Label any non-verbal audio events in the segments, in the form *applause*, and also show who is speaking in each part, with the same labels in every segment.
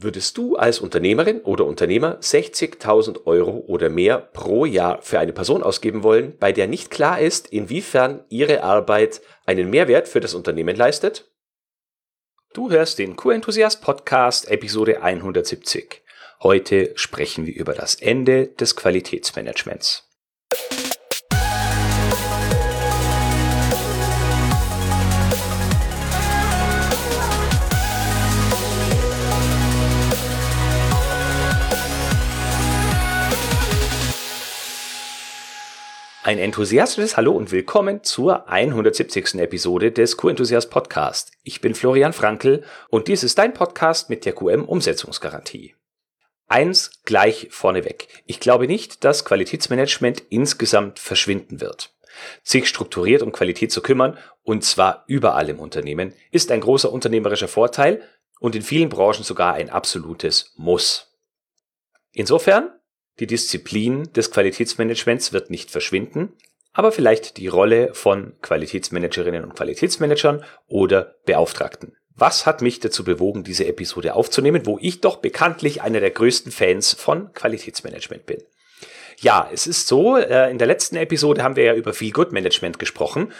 Speaker 1: Würdest du als Unternehmerin oder Unternehmer 60.000 Euro oder mehr pro Jahr für eine Person ausgeben wollen, bei der nicht klar ist, inwiefern ihre Arbeit einen Mehrwert für das Unternehmen leistet? Du hörst den Q-Enthusiast Podcast Episode 170. Heute sprechen wir über das Ende des Qualitätsmanagements. Ein enthusiastisches Hallo und willkommen zur 170. Episode des Q-Enthusiast Podcast. Ich bin Florian Frankl und dies ist dein Podcast mit der QM Umsetzungsgarantie. Eins gleich vorneweg. Ich glaube nicht, dass Qualitätsmanagement insgesamt verschwinden wird. Sich strukturiert um Qualität zu kümmern, und zwar überall im Unternehmen, ist ein großer unternehmerischer Vorteil und in vielen Branchen sogar ein absolutes Muss. Insofern die Disziplin des Qualitätsmanagements wird nicht verschwinden, aber vielleicht die Rolle von Qualitätsmanagerinnen und Qualitätsmanagern oder Beauftragten. Was hat mich dazu bewogen, diese Episode aufzunehmen, wo ich doch bekanntlich einer der größten Fans von Qualitätsmanagement bin? Ja, es ist so, äh, in der letzten Episode haben wir ja über Feel Good Management gesprochen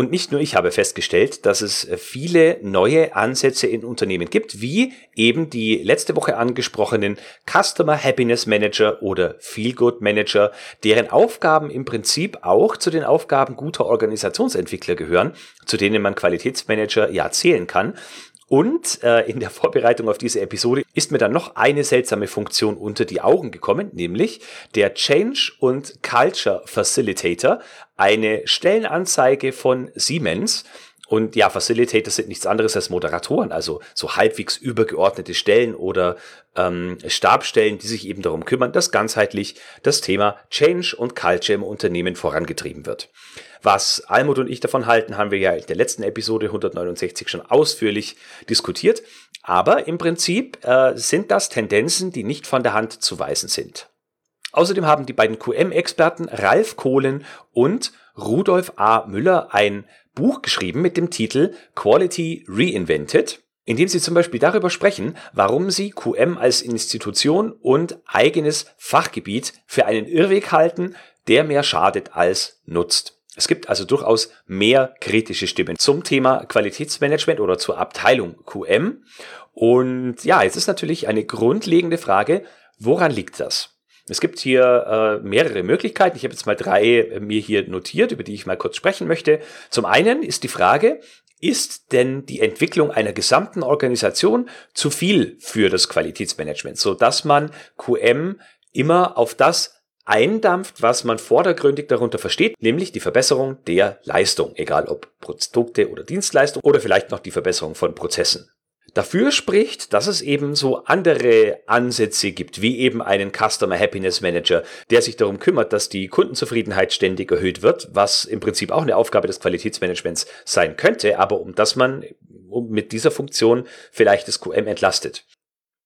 Speaker 1: und nicht nur ich habe festgestellt, dass es äh, viele neue Ansätze in Unternehmen gibt, wie eben die letzte Woche angesprochenen Customer Happiness Manager oder Feel Good Manager, deren Aufgaben im Prinzip auch zu den Aufgaben guter Organisationsentwickler gehören, zu denen man Qualitätsmanager ja zählen kann. Und äh, in der Vorbereitung auf diese Episode ist mir dann noch eine seltsame Funktion unter die Augen gekommen, nämlich der Change und Culture Facilitator, eine Stellenanzeige von Siemens. Und ja, Facilitators sind nichts anderes als Moderatoren, also so halbwegs übergeordnete Stellen oder ähm, Stabstellen, die sich eben darum kümmern, dass ganzheitlich das Thema Change und Culture im Unternehmen vorangetrieben wird. Was Almut und ich davon halten, haben wir ja in der letzten Episode 169 schon ausführlich diskutiert. Aber im Prinzip äh, sind das Tendenzen, die nicht von der Hand zu weisen sind. Außerdem haben die beiden QM-Experten Ralf Kohlen und Rudolf A. Müller ein Buch geschrieben mit dem Titel Quality Reinvented, in dem sie zum Beispiel darüber sprechen, warum sie QM als Institution und eigenes Fachgebiet für einen Irrweg halten, der mehr schadet als nutzt. Es gibt also durchaus mehr kritische Stimmen zum Thema Qualitätsmanagement oder zur Abteilung QM. Und ja, jetzt ist natürlich eine grundlegende Frage, woran liegt das? Es gibt hier äh, mehrere Möglichkeiten. Ich habe jetzt mal drei äh, mir hier notiert, über die ich mal kurz sprechen möchte. Zum einen ist die Frage, ist denn die Entwicklung einer gesamten Organisation zu viel für das Qualitätsmanagement, so dass man QM immer auf das eindampft, was man vordergründig darunter versteht, nämlich die Verbesserung der Leistung, egal ob Produkte oder Dienstleistungen oder vielleicht noch die Verbesserung von Prozessen. Dafür spricht, dass es eben so andere Ansätze gibt, wie eben einen Customer Happiness Manager, der sich darum kümmert, dass die Kundenzufriedenheit ständig erhöht wird, was im Prinzip auch eine Aufgabe des Qualitätsmanagements sein könnte, aber um das man mit dieser Funktion vielleicht das QM entlastet.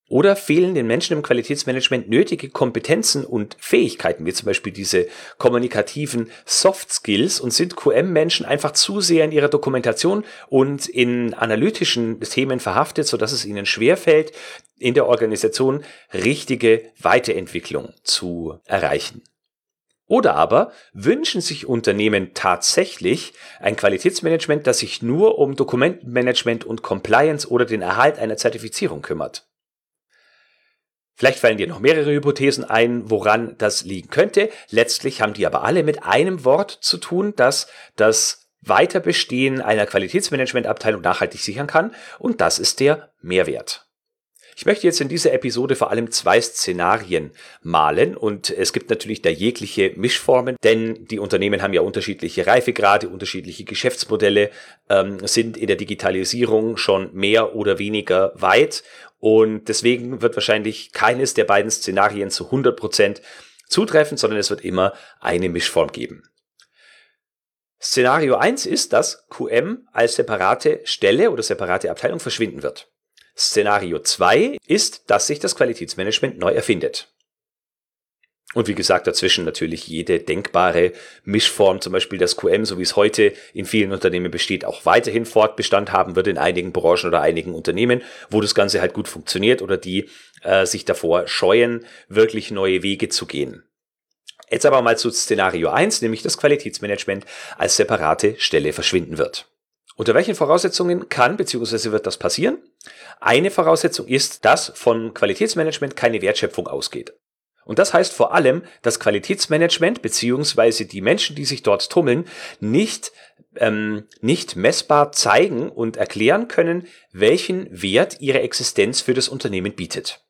Speaker 1: Oder fehlen den Menschen im Qualitätsmanagement nötige Kompetenzen und Fähigkeiten, wie zum Beispiel diese kommunikativen Soft Skills und sind QM-Menschen einfach zu sehr in ihrer Dokumentation und in analytischen Themen verhaftet, sodass es ihnen schwerfällt, in der Organisation richtige Weiterentwicklung zu erreichen. Oder aber wünschen sich Unternehmen tatsächlich ein Qualitätsmanagement, das sich nur um Dokumentenmanagement und Compliance oder den Erhalt einer Zertifizierung kümmert. Vielleicht fallen dir noch mehrere Hypothesen ein, woran das liegen könnte. Letztlich haben die aber alle mit einem Wort zu tun, dass das Weiterbestehen einer Qualitätsmanagementabteilung nachhaltig sichern kann. Und das ist der Mehrwert. Ich möchte jetzt in dieser Episode vor allem zwei Szenarien malen und es gibt natürlich da jegliche Mischformen, denn die Unternehmen haben ja unterschiedliche Reifegrade, unterschiedliche Geschäftsmodelle, ähm, sind in der Digitalisierung schon mehr oder weniger weit und deswegen wird wahrscheinlich keines der beiden Szenarien zu 100 Prozent zutreffen, sondern es wird immer eine Mischform geben. Szenario 1 ist, dass QM als separate Stelle oder separate Abteilung verschwinden wird. Szenario 2 ist, dass sich das Qualitätsmanagement neu erfindet. Und wie gesagt, dazwischen natürlich jede denkbare Mischform, zum Beispiel das QM, so wie es heute in vielen Unternehmen besteht, auch weiterhin Fortbestand haben wird in einigen Branchen oder einigen Unternehmen, wo das Ganze halt gut funktioniert oder die äh, sich davor scheuen, wirklich neue Wege zu gehen. Jetzt aber mal zu Szenario 1, nämlich das Qualitätsmanagement als separate Stelle verschwinden wird. Unter welchen Voraussetzungen kann bzw. wird das passieren? Eine Voraussetzung ist, dass von Qualitätsmanagement keine Wertschöpfung ausgeht. Und das heißt vor allem, dass Qualitätsmanagement bzw. die Menschen, die sich dort tummeln, nicht, ähm, nicht messbar zeigen und erklären können, welchen Wert ihre Existenz für das Unternehmen bietet.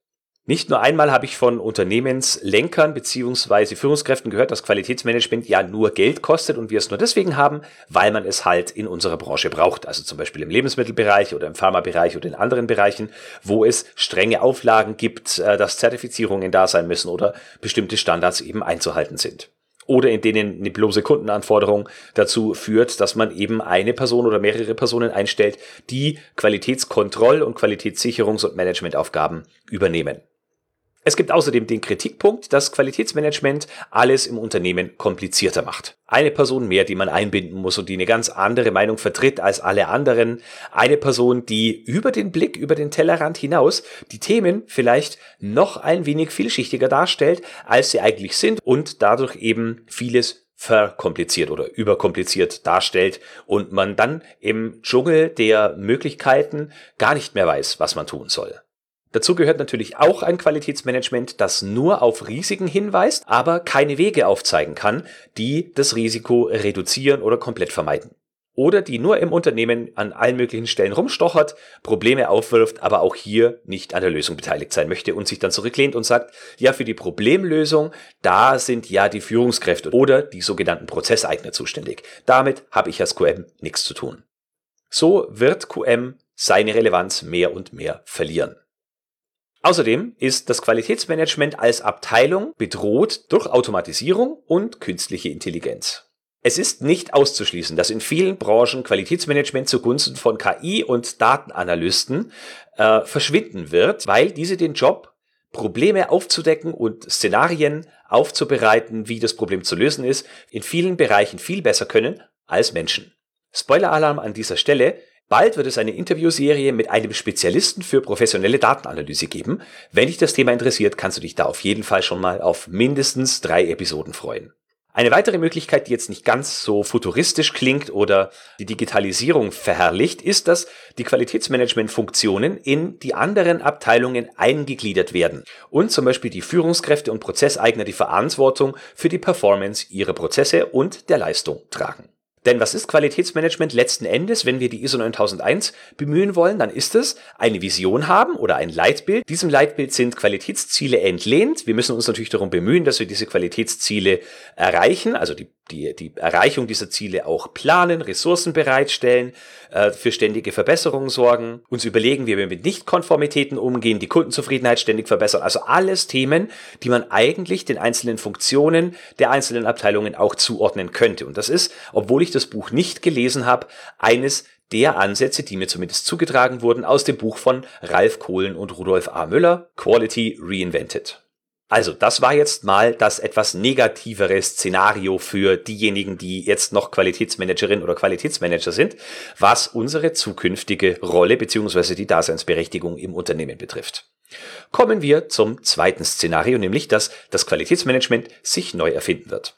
Speaker 1: Nicht nur einmal habe ich von Unternehmenslenkern beziehungsweise Führungskräften gehört, dass Qualitätsmanagement ja nur Geld kostet und wir es nur deswegen haben, weil man es halt in unserer Branche braucht. Also zum Beispiel im Lebensmittelbereich oder im Pharmabereich oder in anderen Bereichen, wo es strenge Auflagen gibt, äh, dass Zertifizierungen da sein müssen oder bestimmte Standards eben einzuhalten sind oder in denen eine bloße Kundenanforderung dazu führt, dass man eben eine Person oder mehrere Personen einstellt, die Qualitätskontroll- und Qualitätssicherungs- und Managementaufgaben übernehmen. Es gibt außerdem den Kritikpunkt, dass Qualitätsmanagement alles im Unternehmen komplizierter macht. Eine Person mehr, die man einbinden muss und die eine ganz andere Meinung vertritt als alle anderen. Eine Person, die über den Blick, über den Tellerrand hinaus die Themen vielleicht noch ein wenig vielschichtiger darstellt, als sie eigentlich sind und dadurch eben vieles verkompliziert oder überkompliziert darstellt und man dann im Dschungel der Möglichkeiten gar nicht mehr weiß, was man tun soll. Dazu gehört natürlich auch ein Qualitätsmanagement, das nur auf Risiken hinweist, aber keine Wege aufzeigen kann, die das Risiko reduzieren oder komplett vermeiden. Oder die nur im Unternehmen an allen möglichen Stellen rumstochert, Probleme aufwirft, aber auch hier nicht an der Lösung beteiligt sein möchte und sich dann zurücklehnt und sagt, ja, für die Problemlösung, da sind ja die Führungskräfte oder die sogenannten Prozesseigner zuständig. Damit habe ich als QM nichts zu tun. So wird QM seine Relevanz mehr und mehr verlieren. Außerdem ist das Qualitätsmanagement als Abteilung bedroht durch Automatisierung und künstliche Intelligenz. Es ist nicht auszuschließen, dass in vielen Branchen Qualitätsmanagement zugunsten von KI und Datenanalysten äh, verschwinden wird, weil diese den Job, Probleme aufzudecken und Szenarien aufzubereiten, wie das Problem zu lösen ist, in vielen Bereichen viel besser können als Menschen. Spoiler-Alarm an dieser Stelle, Bald wird es eine Interviewserie mit einem Spezialisten für professionelle Datenanalyse geben. Wenn dich das Thema interessiert, kannst du dich da auf jeden Fall schon mal auf mindestens drei Episoden freuen. Eine weitere Möglichkeit, die jetzt nicht ganz so futuristisch klingt oder die Digitalisierung verherrlicht, ist, dass die Qualitätsmanagementfunktionen in die anderen Abteilungen eingegliedert werden und zum Beispiel die Führungskräfte und Prozesseigner die Verantwortung für die Performance ihrer Prozesse und der Leistung tragen. Denn was ist Qualitätsmanagement letzten Endes, wenn wir die ISO 9001 bemühen wollen? Dann ist es eine Vision haben oder ein Leitbild. Diesem Leitbild sind Qualitätsziele entlehnt. Wir müssen uns natürlich darum bemühen, dass wir diese Qualitätsziele erreichen, also die die, die Erreichung dieser Ziele auch planen, Ressourcen bereitstellen, äh, für ständige Verbesserungen sorgen, uns überlegen, wie wir mit Nichtkonformitäten umgehen, die Kundenzufriedenheit ständig verbessern. Also alles Themen, die man eigentlich den einzelnen Funktionen der einzelnen Abteilungen auch zuordnen könnte. Und das ist, obwohl ich das Buch nicht gelesen habe, eines der Ansätze, die mir zumindest zugetragen wurden aus dem Buch von Ralf Kohlen und Rudolf A. Müller, Quality Reinvented. Also, das war jetzt mal das etwas negativere Szenario für diejenigen, die jetzt noch Qualitätsmanagerin oder Qualitätsmanager sind, was unsere zukünftige Rolle bzw. die Daseinsberechtigung im Unternehmen betrifft. Kommen wir zum zweiten Szenario, nämlich dass das Qualitätsmanagement sich neu erfinden wird.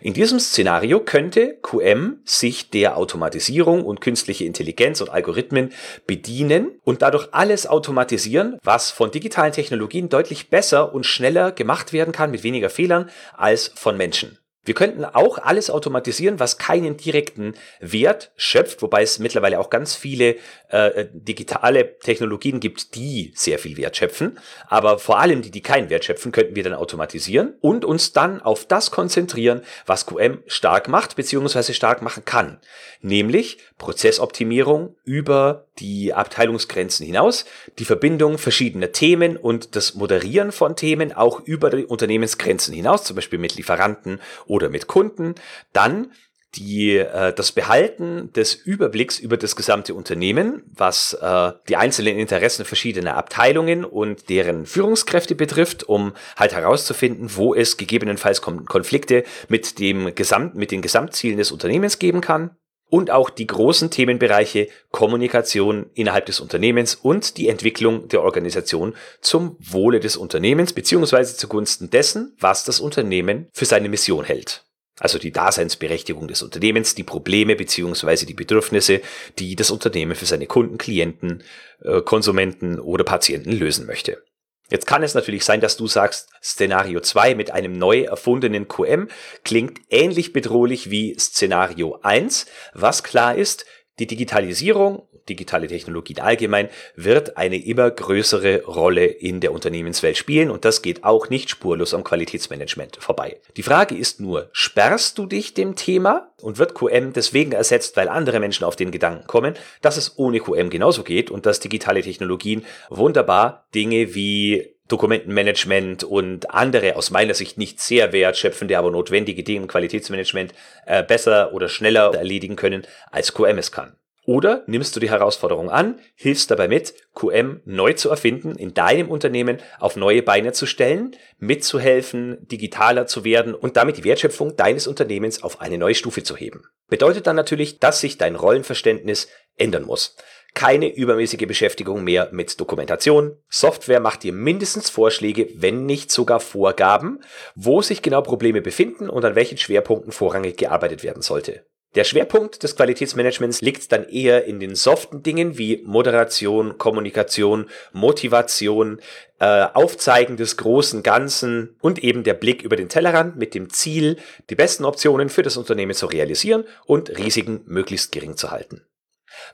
Speaker 1: In diesem Szenario könnte QM sich der Automatisierung und künstliche Intelligenz und Algorithmen bedienen und dadurch alles automatisieren, was von digitalen Technologien deutlich besser und schneller gemacht werden kann mit weniger Fehlern als von Menschen. Wir könnten auch alles automatisieren, was keinen direkten Wert schöpft, wobei es mittlerweile auch ganz viele äh, digitale Technologien gibt, die sehr viel Wert schöpfen. Aber vor allem die, die keinen Wert schöpfen, könnten wir dann automatisieren und uns dann auf das konzentrieren, was QM stark macht bzw. stark machen kann. Nämlich Prozessoptimierung über die Abteilungsgrenzen hinaus, die Verbindung verschiedener Themen und das Moderieren von Themen auch über die Unternehmensgrenzen hinaus, zum Beispiel mit Lieferanten oder mit Kunden, dann die, äh, das Behalten des Überblicks über das gesamte Unternehmen, was äh, die einzelnen Interessen verschiedener Abteilungen und deren Führungskräfte betrifft, um halt herauszufinden, wo es gegebenenfalls Konflikte mit dem Gesamt, mit den Gesamtzielen des Unternehmens geben kann und auch die großen Themenbereiche Kommunikation innerhalb des Unternehmens und die Entwicklung der Organisation zum Wohle des Unternehmens beziehungsweise zugunsten dessen, was das Unternehmen für seine Mission hält. Also die Daseinsberechtigung des Unternehmens, die Probleme beziehungsweise die Bedürfnisse, die das Unternehmen für seine Kunden, Klienten, äh, Konsumenten oder Patienten lösen möchte. Jetzt kann es natürlich sein, dass du sagst, Szenario 2 mit einem neu erfundenen QM klingt ähnlich bedrohlich wie Szenario 1. Was klar ist, die Digitalisierung, digitale Technologien allgemein, wird eine immer größere Rolle in der Unternehmenswelt spielen und das geht auch nicht spurlos am Qualitätsmanagement vorbei. Die Frage ist nur, sperrst du dich dem Thema und wird QM deswegen ersetzt, weil andere Menschen auf den Gedanken kommen, dass es ohne QM genauso geht und dass digitale Technologien wunderbar Dinge wie Dokumentenmanagement und andere aus meiner Sicht nicht sehr wertschöpfende, aber notwendige Dinge im Qualitätsmanagement äh, besser oder schneller erledigen können, als QM es kann. Oder nimmst du die Herausforderung an, hilfst dabei mit, QM neu zu erfinden, in deinem Unternehmen auf neue Beine zu stellen, mitzuhelfen, digitaler zu werden und damit die Wertschöpfung deines Unternehmens auf eine neue Stufe zu heben. Bedeutet dann natürlich, dass sich dein Rollenverständnis ändern muss keine übermäßige Beschäftigung mehr mit Dokumentation. Software macht dir mindestens Vorschläge, wenn nicht sogar Vorgaben, wo sich genau Probleme befinden und an welchen Schwerpunkten vorrangig gearbeitet werden sollte. Der Schwerpunkt des Qualitätsmanagements liegt dann eher in den soften Dingen wie Moderation, Kommunikation, Motivation, äh, Aufzeigen des großen Ganzen und eben der Blick über den Tellerrand mit dem Ziel, die besten Optionen für das Unternehmen zu realisieren und Risiken möglichst gering zu halten.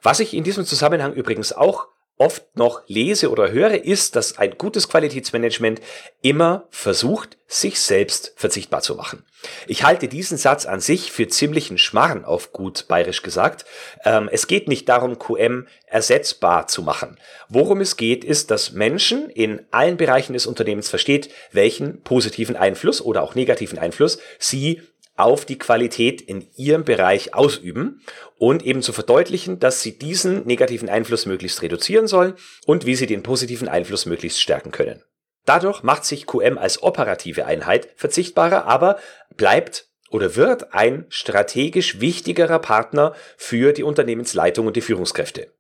Speaker 1: Was ich in diesem Zusammenhang übrigens auch oft noch lese oder höre, ist, dass ein gutes Qualitätsmanagement immer versucht, sich selbst verzichtbar zu machen. Ich halte diesen Satz an sich für ziemlichen Schmarren, auf gut bayerisch gesagt. Ähm, es geht nicht darum, QM ersetzbar zu machen. Worum es geht, ist, dass Menschen in allen Bereichen des Unternehmens versteht, welchen positiven Einfluss oder auch negativen Einfluss sie auf die Qualität in ihrem Bereich ausüben und eben zu verdeutlichen, dass sie diesen negativen Einfluss möglichst reduzieren sollen und wie sie den positiven Einfluss möglichst stärken können. Dadurch macht sich QM als operative Einheit verzichtbarer, aber bleibt oder wird ein strategisch wichtigerer Partner für die Unternehmensleitung und die Führungskräfte.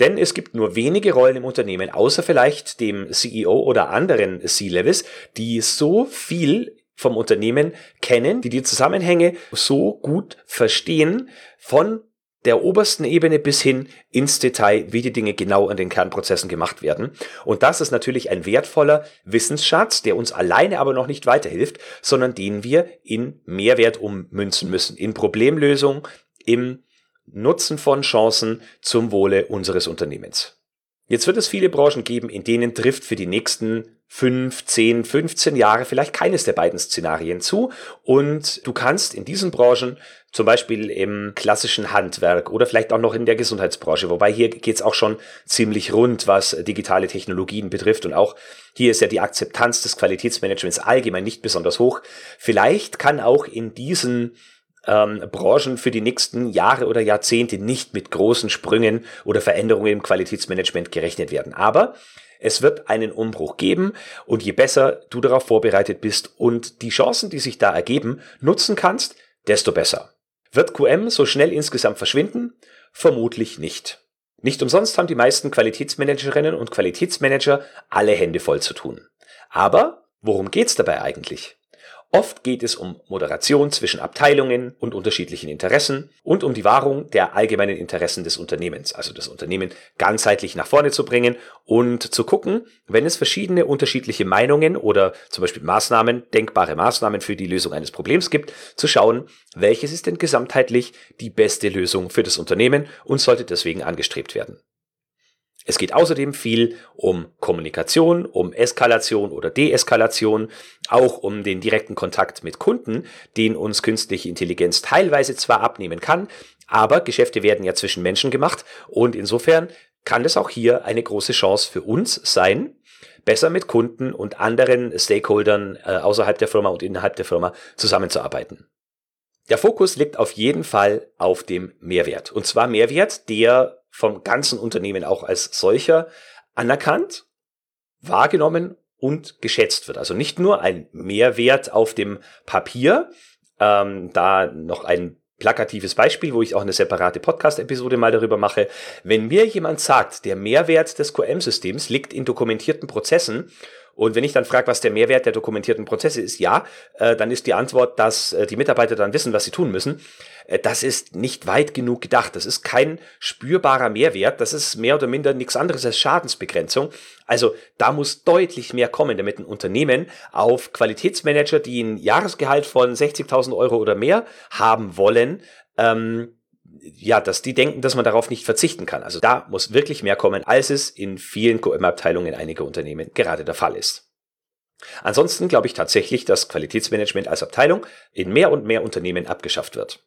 Speaker 1: Denn es gibt nur wenige Rollen im Unternehmen, außer vielleicht dem CEO oder anderen C-Levels, die so viel vom Unternehmen kennen, die die Zusammenhänge so gut verstehen, von der obersten Ebene bis hin ins Detail, wie die Dinge genau an den Kernprozessen gemacht werden. Und das ist natürlich ein wertvoller Wissensschatz, der uns alleine aber noch nicht weiterhilft, sondern den wir in Mehrwert ummünzen müssen, in Problemlösung, im Nutzen von Chancen zum Wohle unseres Unternehmens. Jetzt wird es viele Branchen geben, in denen trifft für die nächsten 5, 10, 15 Jahre vielleicht keines der beiden Szenarien zu. Und du kannst in diesen Branchen, zum Beispiel im klassischen Handwerk oder vielleicht auch noch in der Gesundheitsbranche, wobei hier geht's auch schon ziemlich rund, was digitale Technologien betrifft. Und auch hier ist ja die Akzeptanz des Qualitätsmanagements allgemein nicht besonders hoch. Vielleicht kann auch in diesen ähm, Branchen für die nächsten Jahre oder Jahrzehnte nicht mit großen Sprüngen oder Veränderungen im Qualitätsmanagement gerechnet werden. Aber es wird einen Umbruch geben und je besser du darauf vorbereitet bist und die Chancen, die sich da ergeben, nutzen kannst, desto besser. Wird QM so schnell insgesamt verschwinden? Vermutlich nicht. Nicht umsonst haben die meisten Qualitätsmanagerinnen und Qualitätsmanager alle Hände voll zu tun. Aber worum geht's dabei eigentlich? Oft geht es um Moderation zwischen Abteilungen und unterschiedlichen Interessen und um die Wahrung der allgemeinen Interessen des Unternehmens, also das Unternehmen ganzheitlich nach vorne zu bringen und zu gucken, wenn es verschiedene unterschiedliche Meinungen oder zum Beispiel Maßnahmen, denkbare Maßnahmen für die Lösung eines Problems gibt, zu schauen, welches ist denn gesamtheitlich die beste Lösung für das Unternehmen und sollte deswegen angestrebt werden. Es geht außerdem viel um Kommunikation, um Eskalation oder Deeskalation, auch um den direkten Kontakt mit Kunden, den uns künstliche Intelligenz teilweise zwar abnehmen kann, aber Geschäfte werden ja zwischen Menschen gemacht und insofern kann es auch hier eine große Chance für uns sein, besser mit Kunden und anderen Stakeholdern äh, außerhalb der Firma und innerhalb der Firma zusammenzuarbeiten. Der Fokus liegt auf jeden Fall auf dem Mehrwert. Und zwar Mehrwert, der vom ganzen Unternehmen auch als solcher anerkannt, wahrgenommen und geschätzt wird. Also nicht nur ein Mehrwert auf dem Papier, ähm, da noch ein plakatives Beispiel, wo ich auch eine separate Podcast-Episode mal darüber mache. Wenn mir jemand sagt, der Mehrwert des QM-Systems liegt in dokumentierten Prozessen und wenn ich dann frage, was der Mehrwert der dokumentierten Prozesse ist, ja, äh, dann ist die Antwort, dass äh, die Mitarbeiter dann wissen, was sie tun müssen. Äh, das ist nicht weit genug gedacht. Das ist kein spürbarer Mehrwert. Das ist mehr oder minder nichts anderes als Schadensbegrenzung. Also da muss deutlich mehr kommen, damit ein Unternehmen auf Qualitätsmanager, die ein Jahresgehalt von 60.000 Euro oder mehr haben wollen, ähm, ja, dass die denken, dass man darauf nicht verzichten kann. Also da muss wirklich mehr kommen, als es in vielen QM-Abteilungen einiger Unternehmen gerade der Fall ist. Ansonsten glaube ich tatsächlich, dass Qualitätsmanagement als Abteilung in mehr und mehr Unternehmen abgeschafft wird.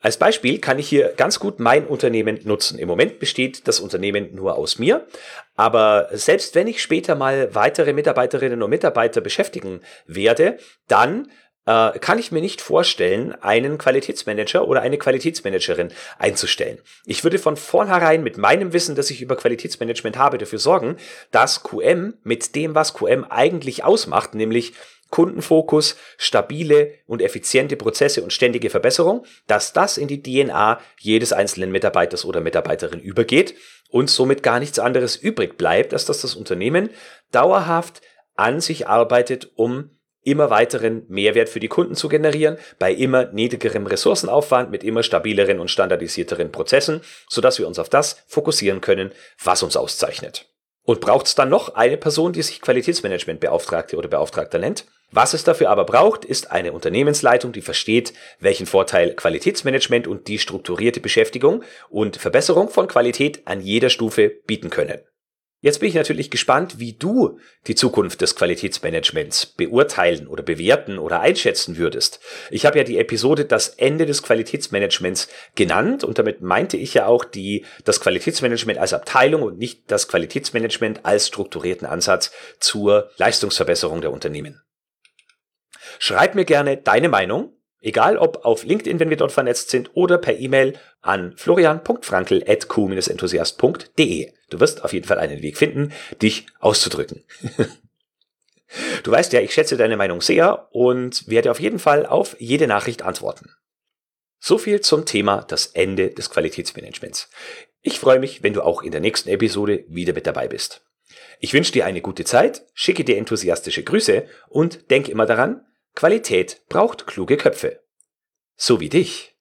Speaker 1: Als Beispiel kann ich hier ganz gut mein Unternehmen nutzen. Im Moment besteht das Unternehmen nur aus mir, aber selbst wenn ich später mal weitere Mitarbeiterinnen und Mitarbeiter beschäftigen werde, dann äh, kann ich mir nicht vorstellen, einen Qualitätsmanager oder eine Qualitätsmanagerin einzustellen. Ich würde von vornherein mit meinem Wissen, das ich über Qualitätsmanagement habe, dafür sorgen, dass QM mit dem, was QM eigentlich ausmacht, nämlich Kundenfokus, stabile und effiziente Prozesse und ständige Verbesserung, dass das in die DNA jedes einzelnen Mitarbeiters oder Mitarbeiterin übergeht und somit gar nichts anderes übrig bleibt, als dass das Unternehmen dauerhaft an sich arbeitet, um immer weiteren Mehrwert für die Kunden zu generieren, bei immer niedrigerem Ressourcenaufwand mit immer stabileren und standardisierteren Prozessen, sodass wir uns auf das fokussieren können, was uns auszeichnet. Und braucht es dann noch eine Person, die sich Qualitätsmanagementbeauftragte oder Beauftragter nennt? Was es dafür aber braucht, ist eine Unternehmensleitung, die versteht, welchen Vorteil Qualitätsmanagement und die strukturierte Beschäftigung und Verbesserung von Qualität an jeder Stufe bieten können. Jetzt bin ich natürlich gespannt, wie du die Zukunft des Qualitätsmanagements beurteilen oder bewerten oder einschätzen würdest. Ich habe ja die Episode Das Ende des Qualitätsmanagements genannt und damit meinte ich ja auch die, das Qualitätsmanagement als Abteilung und nicht das Qualitätsmanagement als strukturierten Ansatz zur Leistungsverbesserung der Unternehmen. Schreib mir gerne deine Meinung Egal ob auf LinkedIn, wenn wir dort vernetzt sind, oder per E-Mail an florian.frankel.q-enthusiast.de. Du wirst auf jeden Fall einen Weg finden, dich auszudrücken. *laughs* du weißt ja, ich schätze deine Meinung sehr und werde auf jeden Fall auf jede Nachricht antworten. So viel zum Thema das Ende des Qualitätsmanagements. Ich freue mich, wenn du auch in der nächsten Episode wieder mit dabei bist. Ich wünsche dir eine gute Zeit, schicke dir enthusiastische Grüße und denk immer daran, Qualität braucht kluge Köpfe. So wie dich.